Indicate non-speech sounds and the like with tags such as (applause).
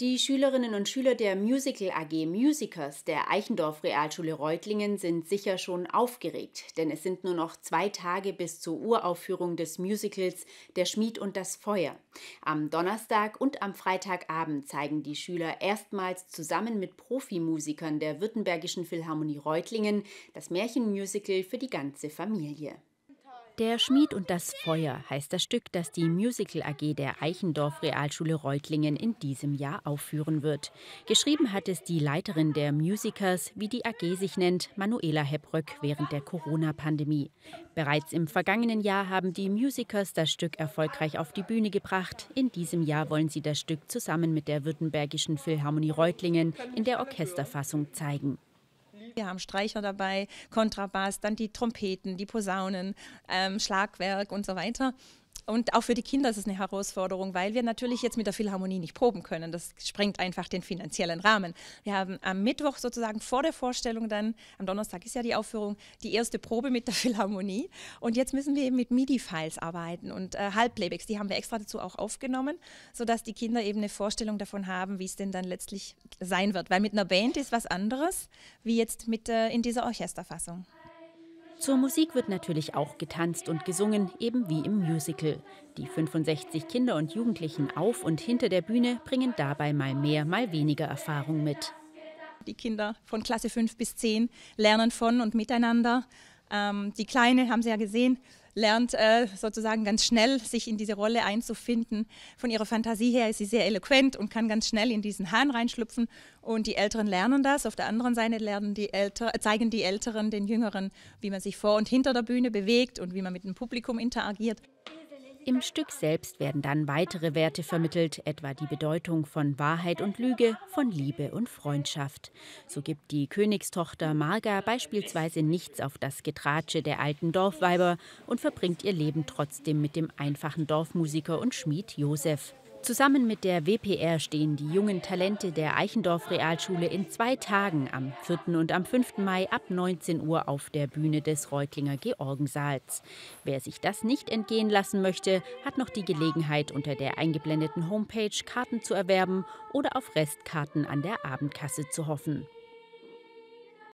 Die Schülerinnen und Schüler der Musical AG Musicers der Eichendorff Realschule Reutlingen sind sicher schon aufgeregt, denn es sind nur noch zwei Tage bis zur Uraufführung des Musicals Der Schmied und das Feuer. Am Donnerstag und am Freitagabend zeigen die Schüler erstmals zusammen mit Profimusikern der Württembergischen Philharmonie Reutlingen das Märchenmusical für die ganze Familie. Der Schmied und das Feuer heißt das Stück, das die Musical AG der Eichendorff Realschule Reutlingen in diesem Jahr aufführen wird. Geschrieben hat es die Leiterin der Musicers, wie die AG sich nennt, Manuela Hebröck während der Corona-Pandemie. Bereits im vergangenen Jahr haben die Musicers das Stück erfolgreich auf die Bühne gebracht. In diesem Jahr wollen sie das Stück zusammen mit der Württembergischen Philharmonie Reutlingen in der Orchesterfassung zeigen. Wir haben Streicher dabei, Kontrabass, dann die Trompeten, die Posaunen, ähm, Schlagwerk und so weiter. Und auch für die Kinder ist es eine Herausforderung, weil wir natürlich jetzt mit der Philharmonie nicht proben können. Das sprengt einfach den finanziellen Rahmen. Wir haben am Mittwoch sozusagen vor der Vorstellung dann, am Donnerstag ist ja die Aufführung, die erste Probe mit der (laughs) Philharmonie. Und jetzt müssen wir eben mit MIDI-Files arbeiten und äh, Halbplaybacks, die haben wir extra dazu auch aufgenommen, sodass die Kinder eben eine Vorstellung davon haben, wie es denn dann letztlich sein wird. Weil mit einer Band ist was anderes, wie jetzt mit äh, in dieser Orchesterfassung. Zur Musik wird natürlich auch getanzt und gesungen, eben wie im Musical. Die 65 Kinder und Jugendlichen auf und hinter der Bühne bringen dabei mal mehr, mal weniger Erfahrung mit. Die Kinder von Klasse 5 bis 10 lernen von und miteinander. Ähm, die Kleine, haben Sie ja gesehen, lernt äh, sozusagen ganz schnell, sich in diese Rolle einzufinden. Von ihrer Fantasie her ist sie sehr eloquent und kann ganz schnell in diesen Hahn reinschlüpfen. Und die Älteren lernen das. Auf der anderen Seite lernen die Älter, zeigen die Älteren den Jüngeren, wie man sich vor und hinter der Bühne bewegt und wie man mit dem Publikum interagiert. Im Stück selbst werden dann weitere Werte vermittelt, etwa die Bedeutung von Wahrheit und Lüge, von Liebe und Freundschaft. So gibt die Königstochter Marga beispielsweise nichts auf das Getratsche der alten Dorfweiber und verbringt ihr Leben trotzdem mit dem einfachen Dorfmusiker und Schmied Josef. Zusammen mit der WPR stehen die jungen Talente der Eichendorff Realschule in zwei Tagen am 4. und am 5. Mai ab 19 Uhr auf der Bühne des Reutlinger Georgensaals. Wer sich das nicht entgehen lassen möchte, hat noch die Gelegenheit, unter der eingeblendeten Homepage Karten zu erwerben oder auf Restkarten an der Abendkasse zu hoffen.